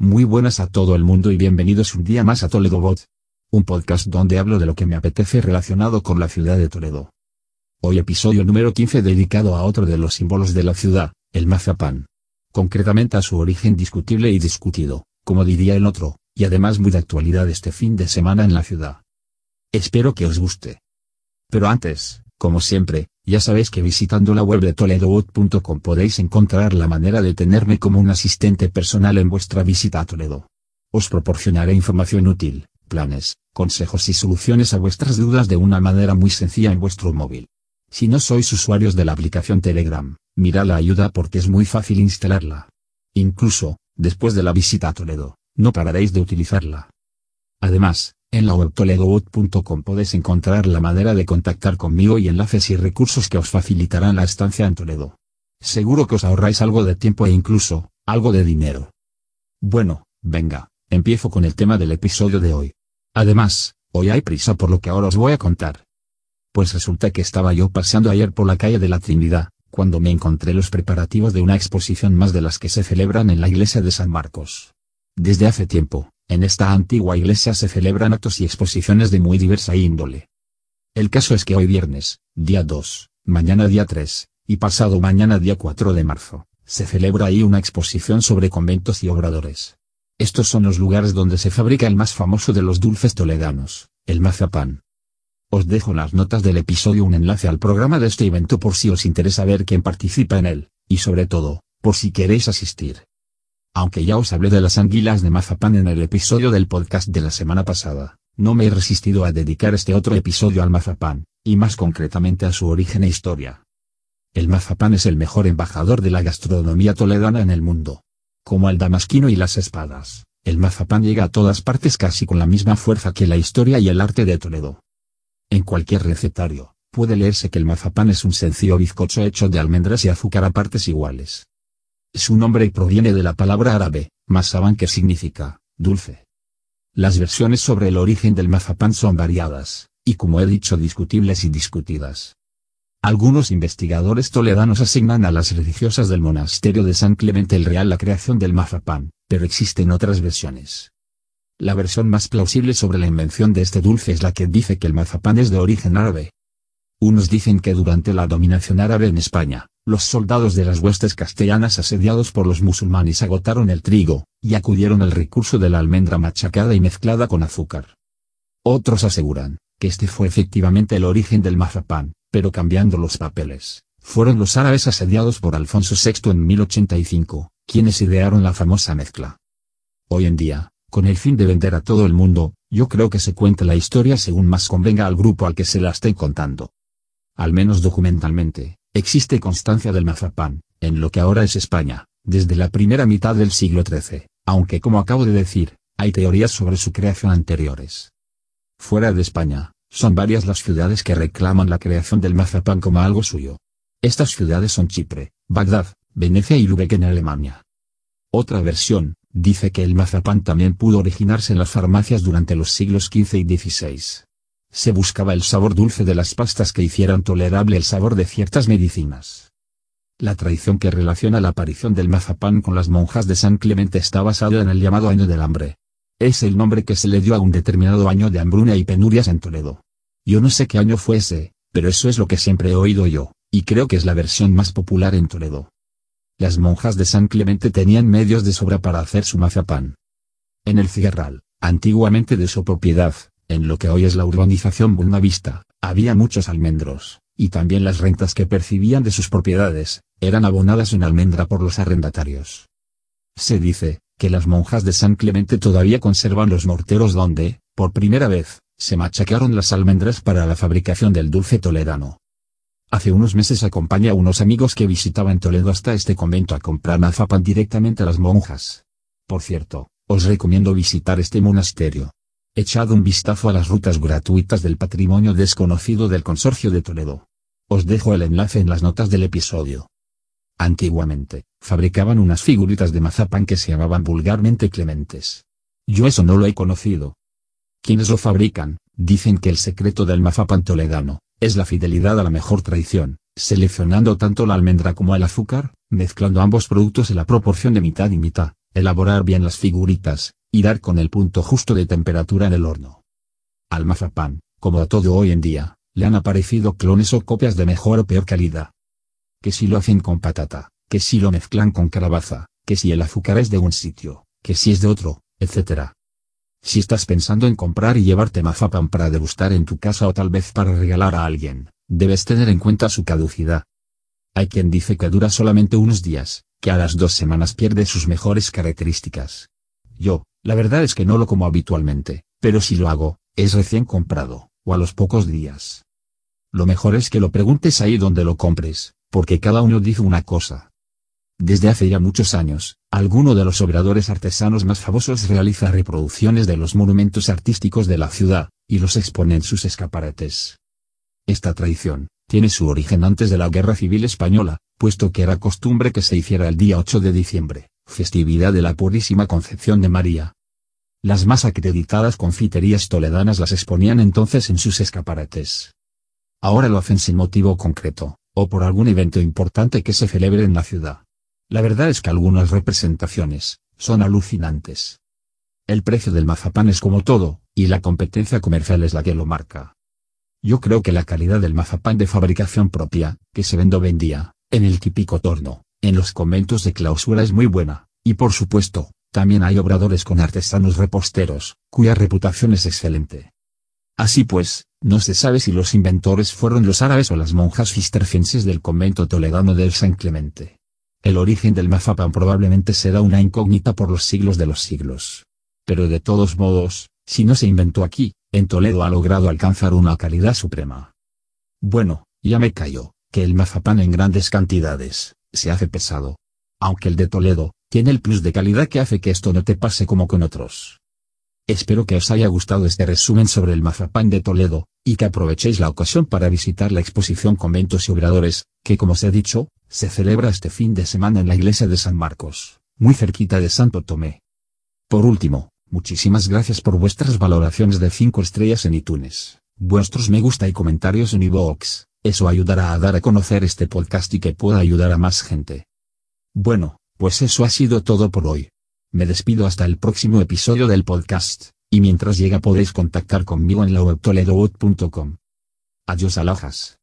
Muy buenas a todo el mundo y bienvenidos un día más a Toledo Bot. Un podcast donde hablo de lo que me apetece relacionado con la ciudad de Toledo. Hoy episodio número 15 dedicado a otro de los símbolos de la ciudad, el mazapán. Concretamente a su origen discutible y discutido, como diría el otro, y además muy de actualidad este fin de semana en la ciudad. Espero que os guste. Pero antes, como siempre, ya sabéis que visitando la web de toledobot.com podéis encontrar la manera de tenerme como un asistente personal en vuestra visita a Toledo. Os proporcionaré información útil, planes, consejos y soluciones a vuestras dudas de una manera muy sencilla en vuestro móvil. Si no sois usuarios de la aplicación Telegram, mirad la ayuda porque es muy fácil instalarla. Incluso, después de la visita a Toledo, no pararéis de utilizarla. Además, en la web toledobot.com podéis encontrar la manera de contactar conmigo y enlaces y recursos que os facilitarán la estancia en Toledo. Seguro que os ahorráis algo de tiempo e incluso, algo de dinero. Bueno, venga, empiezo con el tema del episodio de hoy. Además, hoy hay prisa por lo que ahora os voy a contar. Pues resulta que estaba yo paseando ayer por la calle de la Trinidad, cuando me encontré los preparativos de una exposición más de las que se celebran en la iglesia de San Marcos. Desde hace tiempo, en esta antigua iglesia se celebran actos y exposiciones de muy diversa índole. El caso es que hoy viernes, día 2, mañana día 3, y pasado mañana día 4 de marzo, se celebra ahí una exposición sobre conventos y obradores. Estos son los lugares donde se fabrica el más famoso de los dulces toledanos, el mazapán. Os dejo en las notas del episodio un enlace al programa de este evento por si os interesa ver quién participa en él, y sobre todo, por si queréis asistir. Aunque ya os hablé de las anguilas de mazapán en el episodio del podcast de la semana pasada, no me he resistido a dedicar este otro episodio al mazapán, y más concretamente a su origen e historia. El mazapán es el mejor embajador de la gastronomía toledana en el mundo. Como el damasquino y las espadas, el mazapán llega a todas partes casi con la misma fuerza que la historia y el arte de Toledo. En cualquier recetario, puede leerse que el mazapán es un sencillo bizcocho hecho de almendras y azúcar a partes iguales. Su nombre proviene de la palabra árabe, masaban que significa, dulce. Las versiones sobre el origen del mazapán son variadas, y como he dicho discutibles y discutidas. Algunos investigadores toledanos asignan a las religiosas del monasterio de San Clemente el Real la creación del mazapán, pero existen otras versiones. La versión más plausible sobre la invención de este dulce es la que dice que el mazapán es de origen árabe. Unos dicen que durante la dominación árabe en España, los soldados de las huestes castellanas asediados por los musulmanes agotaron el trigo, y acudieron al recurso de la almendra machacada y mezclada con azúcar. Otros aseguran, que este fue efectivamente el origen del mazapán, pero cambiando los papeles. Fueron los árabes asediados por Alfonso VI en 1085, quienes idearon la famosa mezcla. Hoy en día, con el fin de vender a todo el mundo, yo creo que se cuente la historia según más convenga al grupo al que se la esté contando. Al menos documentalmente, Existe constancia del mazapán, en lo que ahora es España, desde la primera mitad del siglo XIII, aunque como acabo de decir, hay teorías sobre su creación anteriores. Fuera de España, son varias las ciudades que reclaman la creación del mazapán como algo suyo. Estas ciudades son Chipre, Bagdad, Venecia y Lübeck en Alemania. Otra versión, dice que el mazapán también pudo originarse en las farmacias durante los siglos XV y XVI. Se buscaba el sabor dulce de las pastas que hicieran tolerable el sabor de ciertas medicinas. La tradición que relaciona la aparición del mazapán con las monjas de San Clemente está basada en el llamado año del hambre. Es el nombre que se le dio a un determinado año de hambruna y penurias en Toledo. Yo no sé qué año fue ese, pero eso es lo que siempre he oído yo, y creo que es la versión más popular en Toledo. Las monjas de San Clemente tenían medios de sobra para hacer su mazapán. En el Cigarral, antiguamente de su propiedad, en lo que hoy es la urbanización Buenavista, había muchos almendros, y también las rentas que percibían de sus propiedades, eran abonadas en almendra por los arrendatarios. Se dice, que las monjas de San Clemente todavía conservan los morteros donde, por primera vez, se machacaron las almendras para la fabricación del dulce toledano. Hace unos meses acompañé a unos amigos que visitaban Toledo hasta este convento a comprar mazapan directamente a las monjas. Por cierto, os recomiendo visitar este monasterio. Echad un vistazo a las rutas gratuitas del patrimonio desconocido del Consorcio de Toledo. Os dejo el enlace en las notas del episodio. Antiguamente, fabricaban unas figuritas de mazapán que se llamaban vulgarmente clementes. Yo eso no lo he conocido. Quienes lo fabrican, dicen que el secreto del mazapán toledano, es la fidelidad a la mejor tradición, seleccionando tanto la almendra como el azúcar, mezclando ambos productos en la proporción de mitad y mitad, elaborar bien las figuritas, y dar con el punto justo de temperatura en el horno. Al mazapán, como a todo hoy en día, le han aparecido clones o copias de mejor o peor calidad. Que si lo hacen con patata, que si lo mezclan con calabaza, que si el azúcar es de un sitio, que si es de otro, etc. Si estás pensando en comprar y llevarte mazapán para degustar en tu casa o tal vez para regalar a alguien, debes tener en cuenta su caducidad. Hay quien dice que dura solamente unos días, que a las dos semanas pierde sus mejores características. Yo, la verdad es que no lo como habitualmente, pero si lo hago, es recién comprado, o a los pocos días. Lo mejor es que lo preguntes ahí donde lo compres, porque cada uno dice una cosa. Desde hace ya muchos años, alguno de los obradores artesanos más famosos realiza reproducciones de los monumentos artísticos de la ciudad, y los expone en sus escaparates. Esta tradición, tiene su origen antes de la Guerra Civil Española, puesto que era costumbre que se hiciera el día 8 de diciembre, festividad de la Purísima Concepción de María. Las más acreditadas confiterías toledanas las exponían entonces en sus escaparates. Ahora lo hacen sin motivo concreto, o por algún evento importante que se celebre en la ciudad. La verdad es que algunas representaciones, son alucinantes. El precio del mazapán es como todo, y la competencia comercial es la que lo marca. Yo creo que la calidad del mazapán de fabricación propia, que se vende vendía, en el típico torno, en los conventos de clausura es muy buena, y por supuesto, también hay obradores con artesanos reposteros, cuya reputación es excelente. Así pues, no se sabe si los inventores fueron los árabes o las monjas cistercienses del convento toledano del San Clemente. El origen del mazapán probablemente será una incógnita por los siglos de los siglos. Pero de todos modos, si no se inventó aquí, en Toledo ha logrado alcanzar una calidad suprema. Bueno, ya me callo, que el mazapán en grandes cantidades, se hace pesado. Aunque el de Toledo, tiene el plus de calidad que hace que esto no te pase como con otros. Espero que os haya gustado este resumen sobre el mazapán de Toledo, y que aprovechéis la ocasión para visitar la exposición Conventos y Obradores, que como se ha dicho, se celebra este fin de semana en la iglesia de San Marcos, muy cerquita de Santo Tomé. Por último, muchísimas gracias por vuestras valoraciones de 5 estrellas en iTunes, vuestros me gusta y comentarios en iVoox, eso ayudará a dar a conocer este podcast y que pueda ayudar a más gente. Bueno, pues eso ha sido todo por hoy. Me despido hasta el próximo episodio del podcast, y mientras llega podéis contactar conmigo en la web Adiós alhajas.